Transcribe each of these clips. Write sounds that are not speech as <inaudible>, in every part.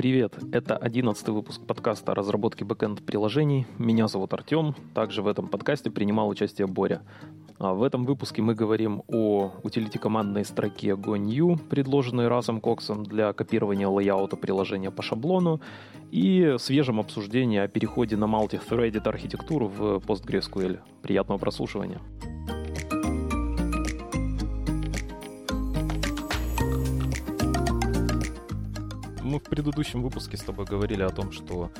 Привет, это одиннадцатый выпуск подкаста о разработке бэкэнд-приложений. Меня зовут Артем, также в этом подкасте принимал участие Боря. А в этом выпуске мы говорим о утилите командной строке GoNew, предложенной Расом Коксом для копирования лейаута приложения по шаблону, и свежем обсуждении о переходе на multi-threaded архитектуру в PostgreSQL. Приятного прослушивания. Мы в предыдущем выпуске с тобой говорили о том, что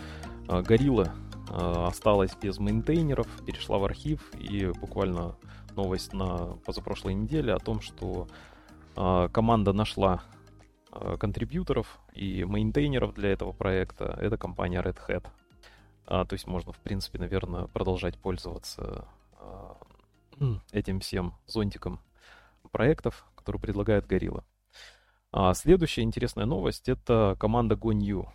э, Горилла э, осталась без мейнтейнеров, перешла в архив, и буквально новость на позапрошлой неделе о том, что э, команда нашла контрибьюторов и мейнтейнеров для этого проекта. Это компания Red Hat. А, то есть можно, в принципе, наверное, продолжать пользоваться этим всем зонтиком проектов, которые предлагает Gorilla. А следующая интересная новость — это команда gonew.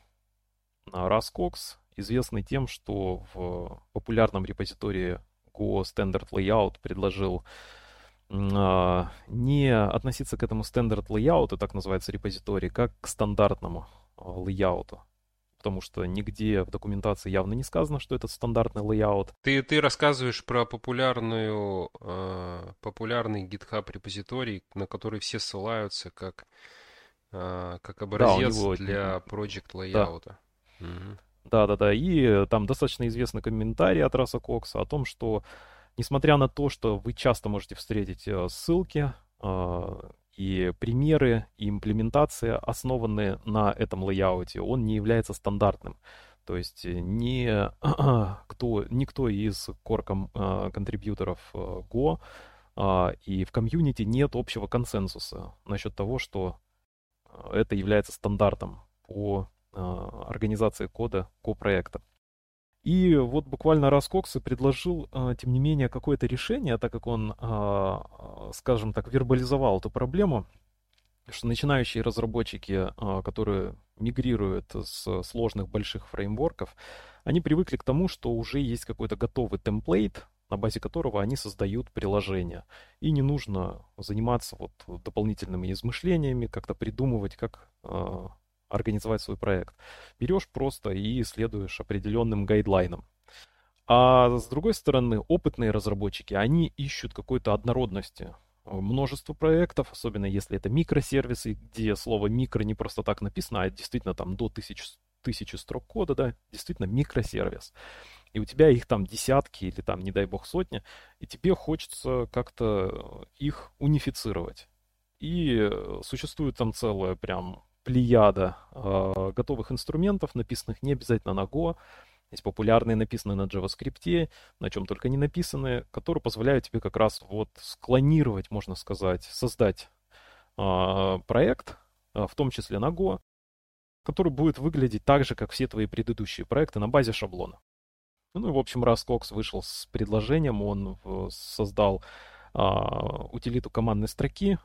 Russ Cox известный тем, что в популярном репозитории Go Standard Layout предложил а, не относиться к этому Standard Layout, так называется репозиторий, как к стандартному layout у. Потому что нигде в документации явно не сказано, что это стандартный layout. Ты, ты рассказываешь про популярную, э, популярный GitHub репозиторий, на который все ссылаются как а, как образец да, для Project Layout. Да. Угу. Да, да, да. И там достаточно известный комментарий от Раса Кокса о том, что несмотря на то, что вы часто можете встретить э, ссылки и примеры, и имплементация, основанные на этом лейауте, он не является стандартным. То есть не, <clears throat> кто, никто из core контрибьюторов э, Go и в комьюнити нет общего консенсуса насчет того, что это является стандартом по а, организации кода ко-проекта. И вот буквально раз Кокс предложил, а, тем не менее, какое-то решение, так как он, а, скажем так, вербализовал эту проблему, что начинающие разработчики, которые мигрируют с сложных больших фреймворков, они привыкли к тому, что уже есть какой-то готовый темплейт, на базе которого они создают приложение. И не нужно заниматься вот дополнительными измышлениями, как-то придумывать, как э, организовать свой проект. Берешь просто и следуешь определенным гайдлайнам. А с другой стороны, опытные разработчики, они ищут какой-то однородности. Множество проектов, особенно если это микросервисы, где слово микро не просто так написано, а действительно там до тысяч, тысячи строк кода, да, действительно микросервис и у тебя их там десятки или там, не дай бог, сотни, и тебе хочется как-то их унифицировать. И э, существует там целая прям плеяда э, готовых инструментов, написанных не обязательно на Go, есть популярные, написанные на JavaScript, на чем только не написаны, которые позволяют тебе как раз вот склонировать, можно сказать, создать э, проект, э, в том числе на Go, который будет выглядеть так же, как все твои предыдущие проекты на базе шаблона. Ну, в общем, раз Кокс вышел с предложением, он создал а, утилиту командной строки,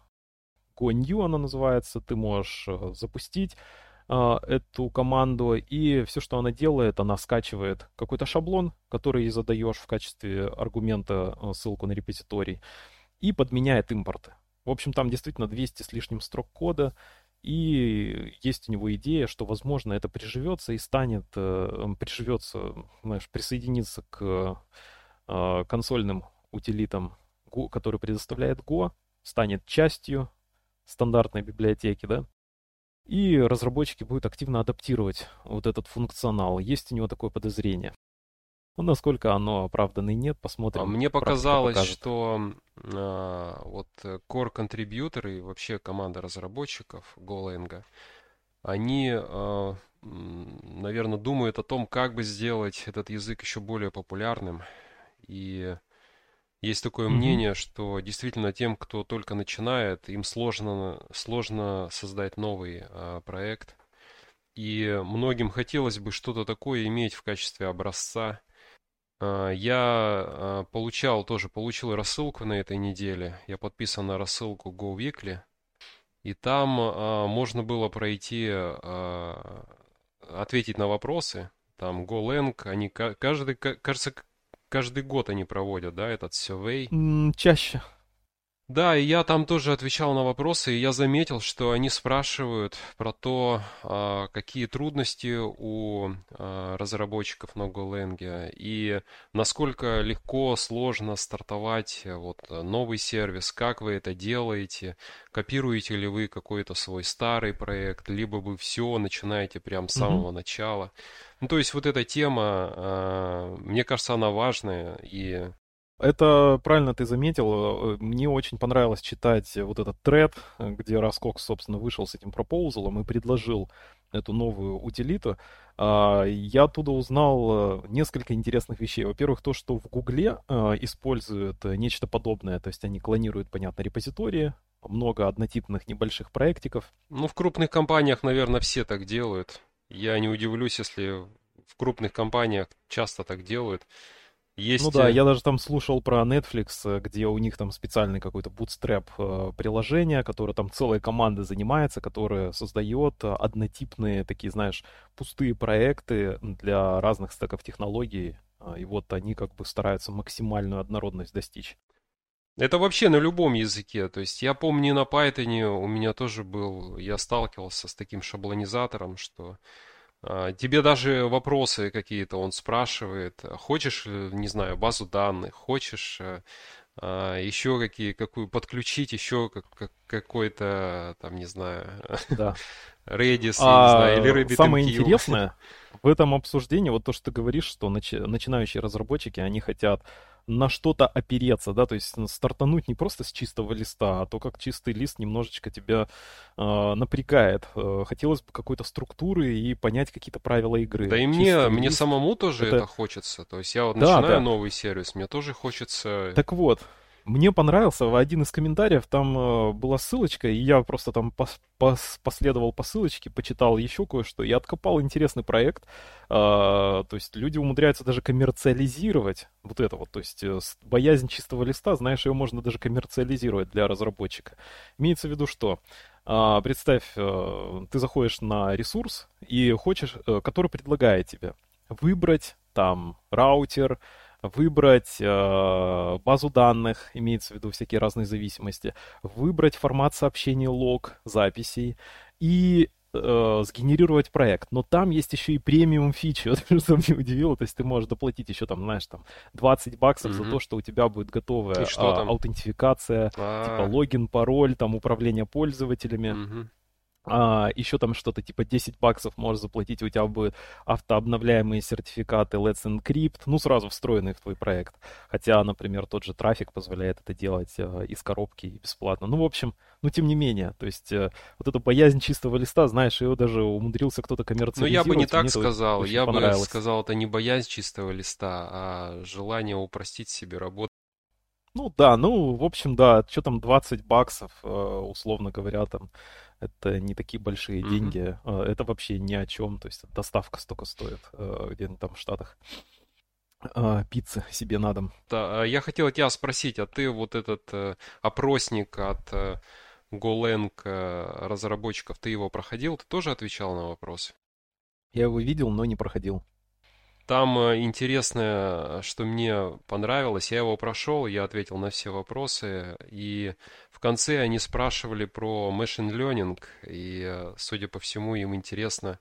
GoNew она называется, ты можешь э, запустить а, эту команду, и все, что она делает, она скачивает какой-то шаблон, который задаешь в качестве аргумента э, ссылку на репозиторий, и подменяет импорты. В общем, там действительно 200 с лишним строк кода, и есть у него идея, что, возможно, это приживется и станет, э, приживется, знаешь, присоединиться к э, консольным утилитам, который предоставляет Go, станет частью стандартной библиотеки, да, и разработчики будут активно адаптировать вот этот функционал. Есть у него такое подозрение. Ну, насколько оно оправданно и нет, посмотрим. А мне показалось, что а, вот core контрибьюторы и вообще команда разработчиков Golang, они, а, наверное, думают о том, как бы сделать этот язык еще более популярным. И есть такое mm-hmm. мнение, что действительно тем, кто только начинает, им сложно, сложно создать новый а, проект. И многим хотелось бы что-то такое иметь в качестве образца, я а, получал тоже, получил рассылку на этой неделе. Я подписан на рассылку GoWeekly. И там а, можно было пройти, ответить на вопросы. Там GoLang, они каждый, кажется, каждый год они проводят, да, этот survey. Чаще. Да, и я там тоже отвечал на вопросы, и я заметил, что они спрашивают про то, а, какие трудности у а, разработчиков на Golang, и насколько легко, сложно стартовать э, вот новый сервис, как вы это делаете, копируете ли вы какой-то свой старый проект, либо вы все начинаете прямо с самого mm-hmm. начала. Ну, то есть вот эта тема, а, мне кажется, она важная, и это правильно ты заметил. Э, мне очень понравилось читать вот этот тред, где Раскокс, собственно, вышел с этим пропоузалом и предложил эту новую утилиту. А, я оттуда узнал э, несколько интересных вещей. Во-первых, то, что в Гугле э, используют нечто подобное, то есть они клонируют, понятно, репозитории, много однотипных небольших проектиков. Ну, в крупных компаниях, наверное, все так делают. Я не удивлюсь, если в крупных компаниях часто так делают. Есть... Ну да, э, я даже там слушал про Netflix, э, где у них там специальный какой-то bootstrap э, приложение, которое там целая команда занимается, которое создает однотипные такие, знаешь, пустые проекты для разных стеков технологий. И вот они как бы стараются максимальную однородность достичь. Это вообще на любом языке. То есть я помню на Python у меня тоже был, я сталкивался с таким шаблонизатором, что а, тебе даже вопросы какие-то он спрашивает. Хочешь, э, не знаю, базу данных, хочешь э, а, еще какие, какую подключить еще как, как, какой-то, там, не знаю, да. <laughs> Redis, а, не знаю, или RabbitMQ. Самое интересное <laughs> в этом обсуждении, вот то, что ты говоришь, что начи- начинающие разработчики, они хотят на что-то опереться, да, то есть стартануть не просто с чистого листа, а то, как чистый лист немножечко тебя э, напрягает. Хотелось бы какой-то структуры и понять какие-то правила игры. Да и мне, мне самому тоже это... это хочется. То есть я вот да, начинаю да. новый сервис, мне тоже хочется... Так вот, мне понравился один из комментариев, там э, была ссылочка, и я просто там пос, пос, последовал по ссылочке, почитал еще кое-что, и откопал интересный проект. Э, то есть люди умудряются даже коммерциализировать вот это вот, то есть э, боязнь чистого листа, знаешь, ее можно даже коммерциализировать для разработчика. Имеется в виду что? Э, представь, ты заходишь на ресурс и хочешь, э, который предлагает тебе выбрать там раутер, выбрать э, базу данных, имеется в виду всякие разные зависимости, выбрать формат сообщений лог, записей и э, сгенерировать проект. Но там есть еще и премиум фичи, <laughs> что меня удивило. То есть ты можешь доплатить еще там, знаешь, там 20 баксов mm-hmm. за то, что у тебя будет готовая а, аутентификация, А-а-а. типа логин, пароль, там управление пользователями. Mm-hmm а, еще там что-то типа 10 баксов можешь заплатить, у тебя будет автообновляемые сертификаты Let's Encrypt, ну, сразу встроенные в твой проект. Хотя, например, тот же трафик позволяет это делать э, из коробки бесплатно. Ну, в общем, ну, тем не менее, то есть э, вот эта боязнь чистого листа, знаешь, ее даже умудрился кто-то коммерциализировать. Ну, я бы не так сказал, я бы сказал, это не боязнь чистого листа, а желание упростить себе работу. Ну да, ну, в общем, да, что там 20 баксов, э, условно говоря, там это не такие большие mm-hmm. деньги. А, это вообще ни о чем. То есть доставка столько стоит а, где-нибудь там в Штатах. А, пиццы себе на дом. Да, я хотел тебя спросить, а ты вот этот э, опросник от э, Golang э, разработчиков, ты его проходил? Ты тоже отвечал на вопросы? Я его видел, но не проходил. Там интересное, что мне понравилось, я его прошел, я ответил на все вопросы, и в конце они спрашивали про machine learning, и, судя по всему, им интересно.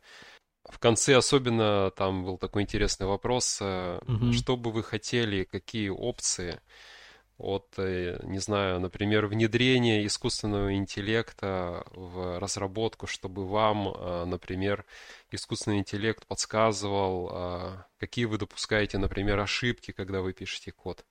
В конце особенно там был такой интересный вопрос, mm-hmm. что бы вы хотели, какие опции от, э, не знаю, например, внедрения искусственного интеллекта в разработку, чтобы вам, э, например, искусственный интеллект подсказывал, э, какие вы допускаете, например, ошибки, когда вы пишете код.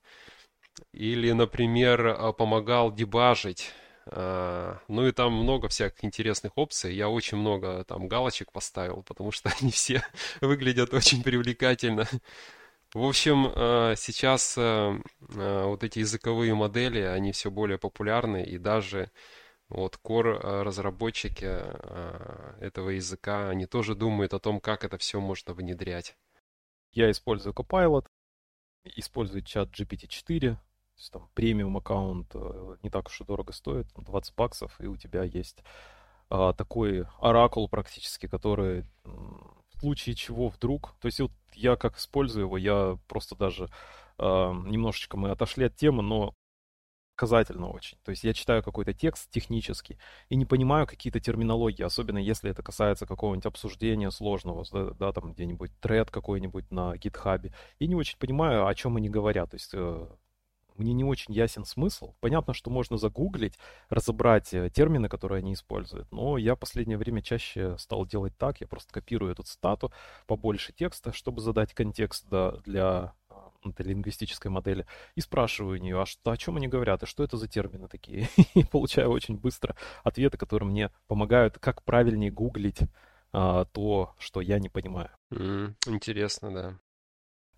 Или, например, помогал дебажить. Ну и там много всяких интересных опций. Я очень много там галочек поставил, потому что <laughs> они все выглядят очень привлекательно. В общем, э, сейчас э, э, вот эти языковые модели, они все более популярны, и даже вот core разработчики этого языка, они тоже думают о том, как это все можно внедрять. Я использую Copilot, использую чат GPT-4, то есть там премиум аккаунт не так уж и дорого стоит, 20 баксов, и у тебя есть а, такой оракул практически, который случае чего вдруг, то есть вот я как использую его, я просто даже э, немножечко мы отошли от темы, но показательно очень. То есть я читаю какой-то текст технический и не понимаю какие-то терминологии, особенно если это касается какого-нибудь обсуждения сложного, да, да там где-нибудь тред какой-нибудь на гитхабе. И не очень понимаю, о чем они говорят. То есть э, мне не очень ясен смысл. Понятно, что можно загуглить, разобрать э, термины, которые они используют, но я в последнее время чаще стал делать так, я просто копирую эту цитату, побольше текста, чтобы задать контекст для этой лингвистической модели и спрашиваю у нее, а что, о чем они говорят, и что это за термины такие. <laughs> И получаю очень быстро ответы, которые мне помогают, как правильнее гуглить а, то, что я не понимаю. Mm, интересно, да.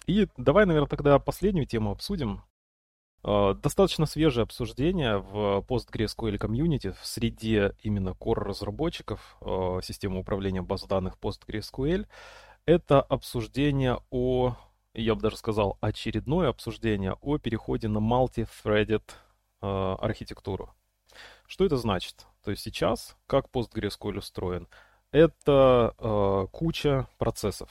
И давай, наверное, тогда последнюю тему обсудим. А, достаточно свежее обсуждение в PostgreSQL комьюнити в среде именно core-разработчиков а, системы управления баз данных PostgreSQL. Это обсуждение о я бы даже сказал, очередное обсуждение о переходе на multi-threaded э, архитектуру. Что это значит? То есть сейчас, как PostgreSQL устроен, это э, куча процессов.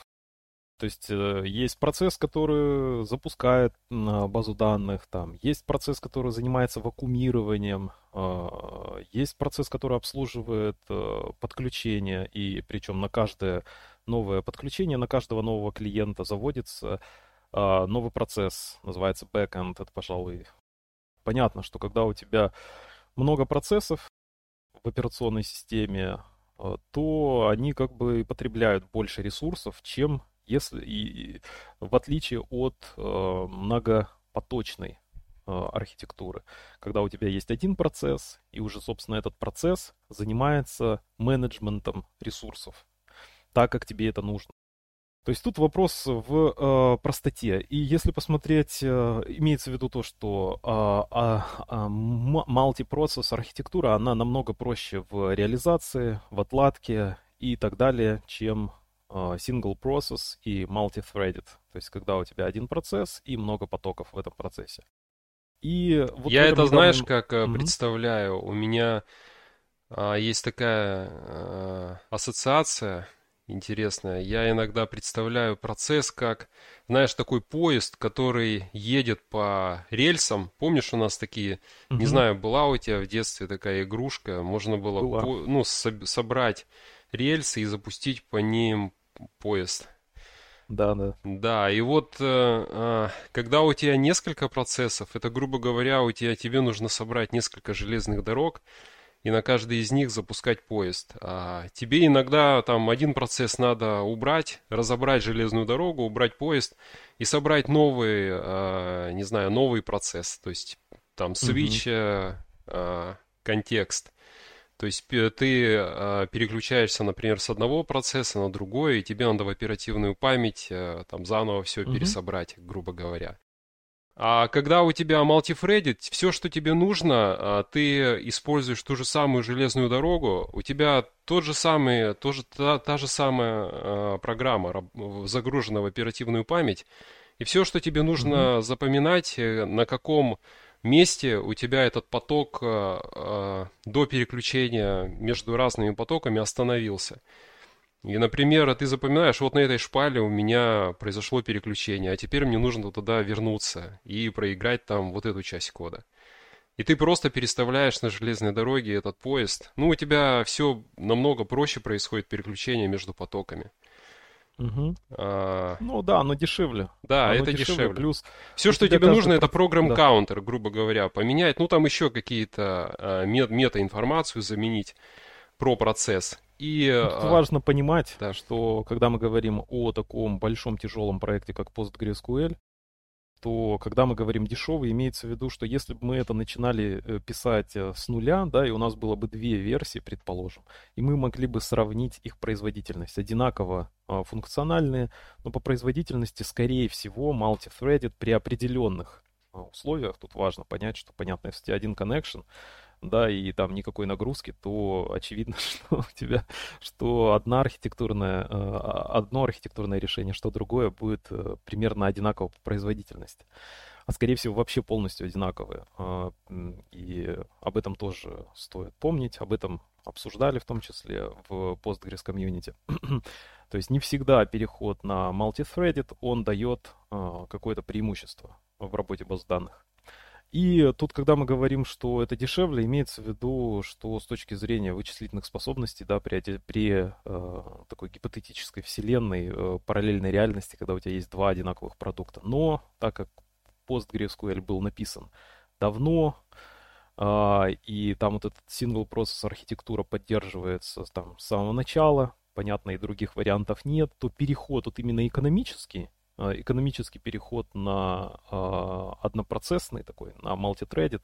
То есть э, есть процесс, который запускает базу данных, там есть процесс, который занимается вакуумированием, э, есть процесс, который обслуживает э, подключение, и причем на каждое новое подключение, на каждого нового клиента заводится э, новый процесс, называется backend. Это, пожалуй, понятно, что когда у тебя много процессов в операционной системе, э, то они как бы потребляют больше ресурсов, чем если и в отличие от э, многопоточной э, архитектуры, когда у тебя есть один процесс, и уже, собственно, этот процесс занимается менеджментом ресурсов, так, как тебе это нужно. То есть тут вопрос в э, простоте. И если посмотреть, э, имеется в виду то, что э, э, архитектура, она намного проще в реализации, в отладке и так далее, чем single process и multi-threaded. То есть, когда у тебя один процесс и много потоков в этом процессе. И вот Я это, знаешь, как mm-hmm. представляю. У меня а, есть такая а, ассоциация интересная. Я иногда представляю процесс как, знаешь, такой поезд, который едет по рельсам. Помнишь, у нас такие, mm-hmm. не знаю, была у тебя в детстве такая игрушка, можно было по, ну, со- собрать рельсы и запустить по ним поезд. Да, да. Да, и вот э, а, когда у тебя несколько процессов, это, грубо говоря, у тебя тебе нужно собрать несколько железных дорог и на каждый из них запускать поезд. А тебе иногда там один процесс надо убрать, разобрать железную дорогу, убрать поезд и собрать новый, а, не знаю, новый процесс. То есть там switch, угу. а, контекст. То есть ты э, переключаешься, например, с одного процесса на другой, и тебе надо в оперативную память э, там заново все mm-hmm. пересобрать, грубо говоря. А когда у тебя multi все, что тебе нужно, э, ты используешь ту же самую железную дорогу, у тебя тот же самый, тоже, та, та же самая э, программа загружена в оперативную память, и все, что тебе нужно mm-hmm. запоминать, э, на каком месте у тебя этот поток э, э, до переключения между разными потоками остановился. И, например, ты запоминаешь, вот на этой шпале у меня произошло переключение, а теперь мне нужно туда вернуться и проиграть там вот эту часть кода. И ты просто переставляешь на железной дороге этот поезд. Ну, у тебя все намного проще происходит переключение между потоками. Угу. А... Ну да, оно дешевле. Да, оно это дешевле. дешевле. Плюс все, что тебе нужно, это программ каунтер, да. грубо говоря, поменять. Ну там еще какие-то а, мета-информацию заменить про процесс. И, Тут а... важно понимать, да. что когда мы говорим о таком большом тяжелом проекте, как PostgreSQL, то когда мы говорим дешевый, имеется в виду, что если бы мы это начинали э, писать э, с нуля, да, и у нас было бы две версии, предположим, и мы могли бы сравнить их производительность, одинаково а, функциональные, но по производительности, скорее всего, multi-threaded при определенных а, условиях, тут важно понять, что, понятно, если один connection, да, и там никакой нагрузки, то очевидно, <laughs> что у тебя, что одна архитектурная, э, одно архитектурное решение, что другое будет э, примерно одинаково по производительности. А скорее всего вообще полностью одинаковые. А, и об этом тоже стоит помнить, об этом обсуждали в том числе в Postgres комьюнити. <clears throat> То есть не всегда переход на multithreaded, он дает а, какое-то преимущество в работе баз данных. И тут, когда мы говорим, что это дешевле, имеется в виду, что с точки зрения вычислительных способностей, да, при, при э, такой гипотетической вселенной, э, параллельной реальности, когда у тебя есть два одинаковых продукта. Но так как PostgreSQL был написан давно, э, и там вот этот single process архитектура поддерживается там с самого начала, понятно, и других вариантов нет, то переход вот именно экономический, экономический переход на э, однопроцессный такой, на multithreaded,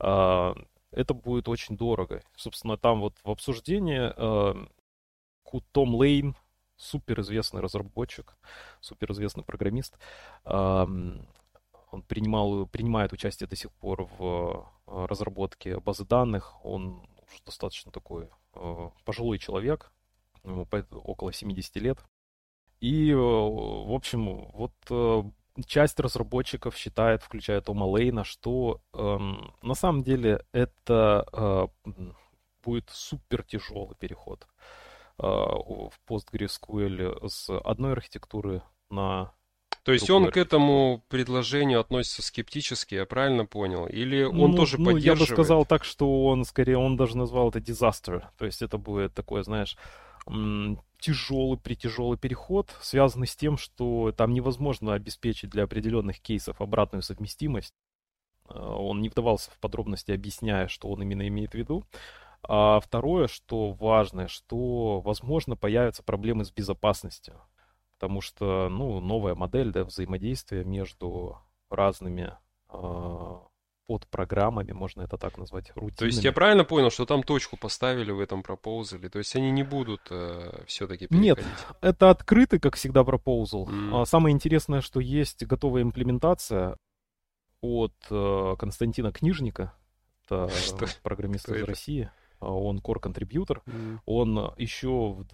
э, это будет очень дорого. Собственно, там вот в обсуждении Том Лейн, суперизвестный разработчик, суперизвестный программист, он принимал, принимает участие до сих пор в разработке базы данных. Он уже достаточно такой пожилой человек, ему около 70 лет. И, э, в общем, вот э, часть разработчиков считает, включая Тома Лейна, что эм, на самом деле это э, будет супер тяжелый переход э, в PostgreSQL с одной архитектуры на то есть он к этому предложению относится скептически, я правильно понял? Или он ну, тоже ну, поддерживает? Я бы сказал так, что он скорее, он даже назвал это disaster. То есть это будет такое, знаешь, тяжелый, притяжелый переход, связанный с тем, что там невозможно обеспечить для определенных кейсов обратную совместимость. А, он не вдавался в подробности, объясняя, что он именно имеет в виду. А второе, что важное, что, возможно, появятся проблемы с безопасностью. Потому что, ну, новая модель да, взаимодействия между разными э, под программами, можно это так назвать, рутинами. То есть я правильно понял, что там точку поставили в этом пропоузале? То есть они не будут э, все-таки переходить? Нет, это открытый, как всегда, пропоузал. Mm. самое интересное, что есть готовая имплементация от э, Константина Книжника, это <laughs> что? программист что из это? России, а он core-контрибьютор. Mm. Он еще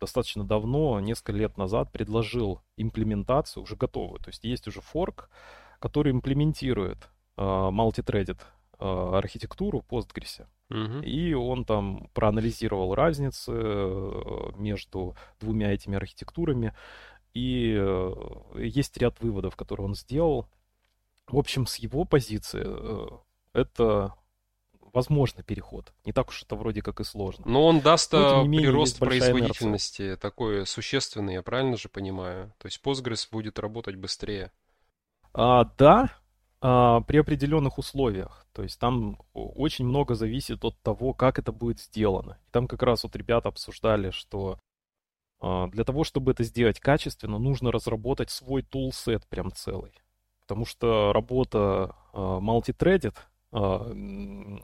достаточно давно, несколько лет назад, предложил имплементацию уже готовую. То есть есть уже форк, который имплементирует multithreaded а, архитектуру Postgres. Угу. И он там проанализировал разницы э, между двумя этими архитектурами. И э, есть ряд выводов, которые он сделал. В общем, с его позиции э, это возможный переход. Не так уж это вроде как и сложно. Но он даст Но, менее, прирост производительности инерция. такой существенный, я правильно же понимаю? То есть Postgres будет работать быстрее. А, да, при определенных условиях. То есть там очень много зависит от того, как это будет сделано. И там как раз вот ребята обсуждали, что а, для того, чтобы это сделать качественно, нужно разработать свой тулсет прям целый. Потому что работа multi-threaded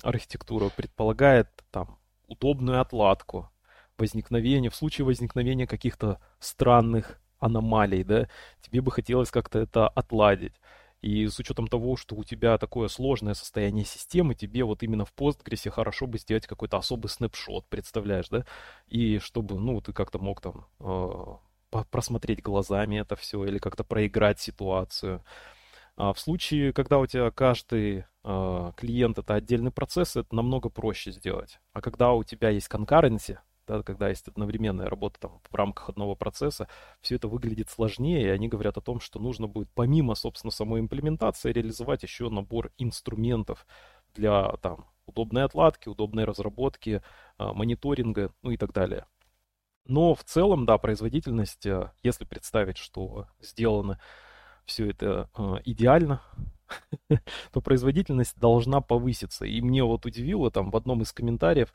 архитектура предполагает там удобную отладку, возникновение, в случае возникновения каких-то странных аномалий, да, тебе бы хотелось как-то это отладить. И с учетом того, что у тебя такое сложное состояние системы, тебе вот именно в Postgres хорошо бы сделать какой-то особый снапшот, представляешь, да? И чтобы, ну, ты как-то мог там э, просмотреть глазами это все или как-то проиграть ситуацию. А в случае, когда у тебя каждый э, клиент это отдельный процесс, это намного проще сделать. А когда у тебя есть конкуренция, да, когда есть одновременная работа там, в рамках одного процесса, все это выглядит сложнее, и они говорят о том, что нужно будет помимо, собственно, самой имплементации реализовать еще набор инструментов для там, удобной отладки, удобной разработки, а, мониторинга, ну и так далее. Но в целом, да, производительность, а, если представить, что сделано все это а, идеально, <laughs> то производительность должна повыситься. И мне вот удивило, там в одном из комментариев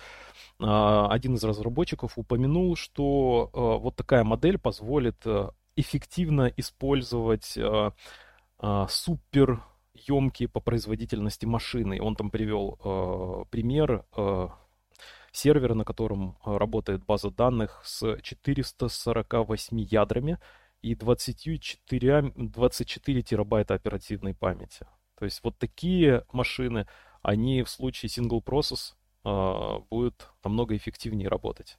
а, один из разработчиков упомянул, что а, вот такая модель позволит а, эффективно использовать супер емкие по производительности машины. Он там привел э, пример э, сервера, на котором работает база данных с 448 ядрами и 24, 24 терабайта оперативной памяти. То есть вот такие машины, они в случае single process э, будут намного эффективнее работать.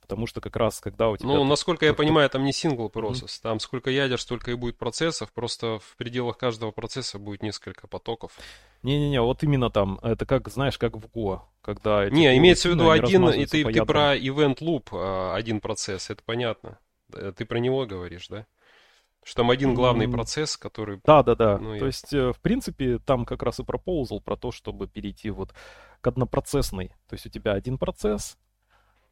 Потому что как раз когда у тебя... Ну, насколько я понимаю, там не single process. Mm-hmm. Там сколько ядер, столько и будет процессов. Просто в пределах каждого процесса будет несколько потоков. Не-не-не, вот именно там. Это как, знаешь, как в Go. Когда не, имеется в виду один, и ты, ты про event loop, а, один процесс, это понятно. Э, ты про него говоришь, да? Что там один главный процесс, который... Да, да, да. Ну, то я... есть, э, в принципе, там как раз и пропоузал про то, чтобы перейти вот к однопроцессной. То есть у тебя один процесс,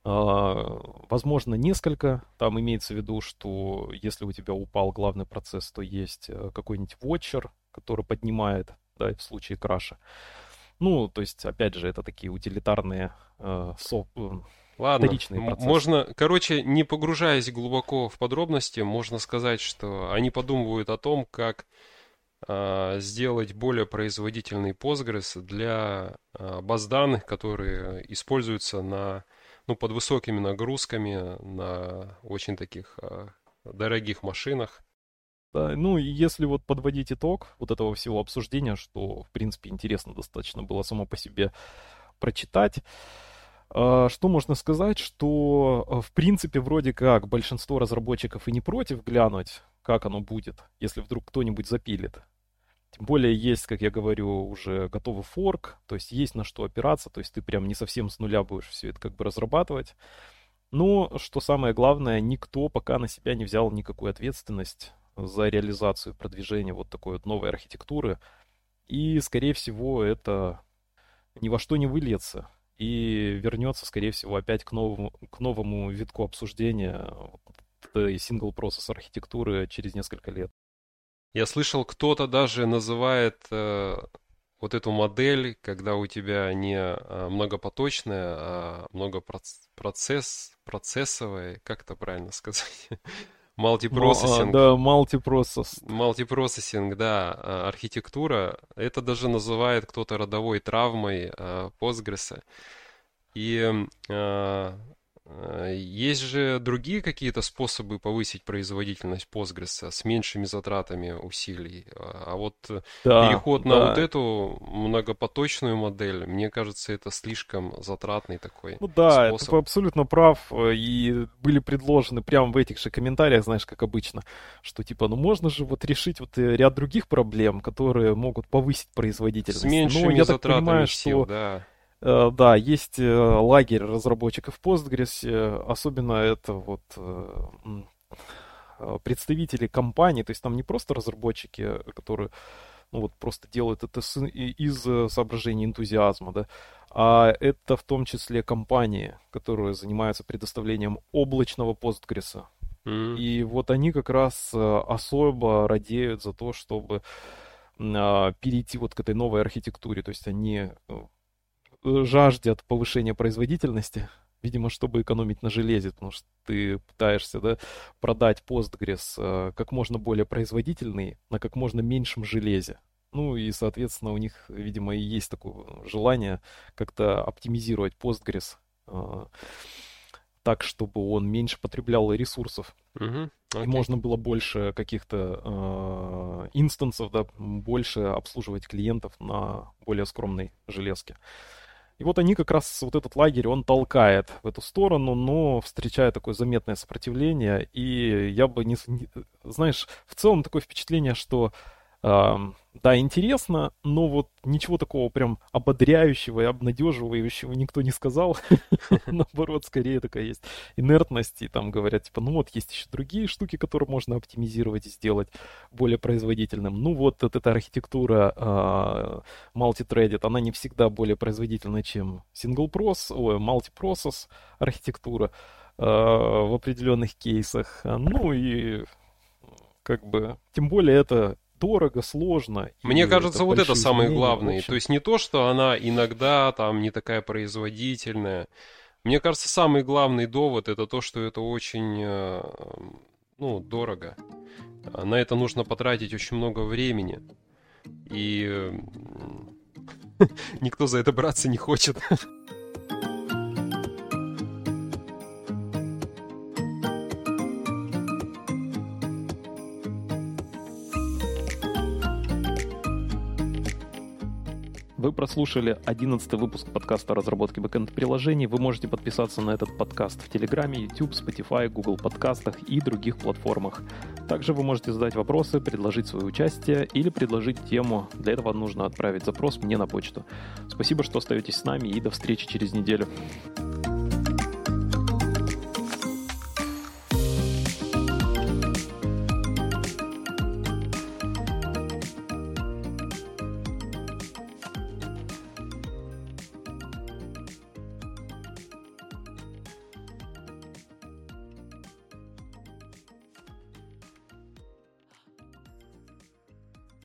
а, возможно, несколько. Там имеется в виду, что если у тебя упал главный процесс, то есть э, какой-нибудь watcher, который поднимает, да, в случае краша. Ну, то есть, опять же, это такие утилитарные э, со, э, Ладно, можно, короче, не погружаясь глубоко в подробности, можно сказать, что они подумывают о том, как э, сделать более производительный Postgres для э, баз данных, которые используются на, ну, под высокими нагрузками на очень таких э, дорогих машинах. Да, ну, если вот подводить итог вот этого всего обсуждения, что, в принципе, интересно достаточно было само по себе прочитать, что можно сказать, что а, в принципе вроде как большинство разработчиков и не против глянуть, как оно будет, если вдруг кто-нибудь запилит. Тем более есть, как я говорю, уже готовый форк, то есть есть на что опираться, то есть ты прям не совсем с нуля будешь все это как бы разрабатывать. Но, что самое главное, никто пока на себя не взял никакую ответственность за реализацию продвижения вот такой вот новой архитектуры. И, скорее всего, это ни во что не выльется и вернется, скорее всего, опять к новому, к новому витку обсуждения этой сингл-процесс архитектуры через несколько лет. Я слышал, кто-то даже называет э, вот эту модель, когда у тебя не э, многопоточная, а многопроцесс, как это правильно сказать? <laughs> Мультипроцессинг. Да, мультипроцесс. Мультипроцессинг, да, а, архитектура. Это даже называет кто-то родовой травмой а, Postgres. И а, есть же другие какие-то способы повысить производительность Postgres с меньшими затратами усилий. А вот да, переход да. на вот эту многопоточную модель, мне кажется, это слишком затратный такой Ну да, способ. ты абсолютно прав. И были предложены прямо в этих же комментариях, знаешь, как обычно, что типа, ну можно же вот решить вот э, ряд других проблем, которые могут повысить производительность. С меньшими Но я затратами так понимаю, сил, что да Э, да, есть э, лагерь разработчиков Postgres, э, особенно это вот представители компаний, то есть там не просто разработчики, которые ну вот просто делают это из соображений энтузиазма, да, а это в том числе компании, которые занимаются предоставлением облачного Postgres. Mm-hmm. И вот они как раз особо радеют за то, чтобы перейти вот к этой новой архитектуре, то есть они жаждет повышения производительности, видимо, чтобы экономить на железе, потому что ты пытаешься да, продать Postgres э, как можно более производительный на как можно меньшем железе. Ну и, соответственно, у них, видимо, и есть такое желание как-то оптимизировать Postgres э, так, чтобы он меньше потреблял ресурсов. Okay. И можно было больше каких-то э, инстансов, да, больше обслуживать клиентов на более скромной железке. И вот они как раз, вот этот лагерь, он толкает в эту сторону, но встречает такое заметное сопротивление. И я бы не... Знаешь, в целом такое впечатление, что да, интересно, но вот ничего такого прям ободряющего и обнадеживающего никто не сказал. <laughs> Наоборот, скорее такая есть инертность, и там говорят, типа, ну вот есть еще другие штуки, которые можно оптимизировать и сделать более производительным. Ну вот, вот эта архитектура uh, multi-threaded, она не всегда более производительна, чем single process, ой, multi-process архитектура uh, в определенных кейсах. Ну и как бы, тем более это дорого, сложно. Мне кажется, вот это самое главное. То есть не то, что она иногда там не такая производительная. Мне кажется, самый главный довод это то, что это очень, э, ну, дорого. На это нужно потратить очень много времени. И <laughs> никто за это браться не хочет. <laughs> Вы прослушали 11 выпуск подкаста о разработке бэкэнд-приложений. Вы можете подписаться на этот подкаст в Телеграме, YouTube, Spotify, Google подкастах и других платформах. Также вы можете задать вопросы, предложить свое участие или предложить тему. Для этого нужно отправить запрос мне на почту. Спасибо, что остаетесь с нами и до встречи через неделю.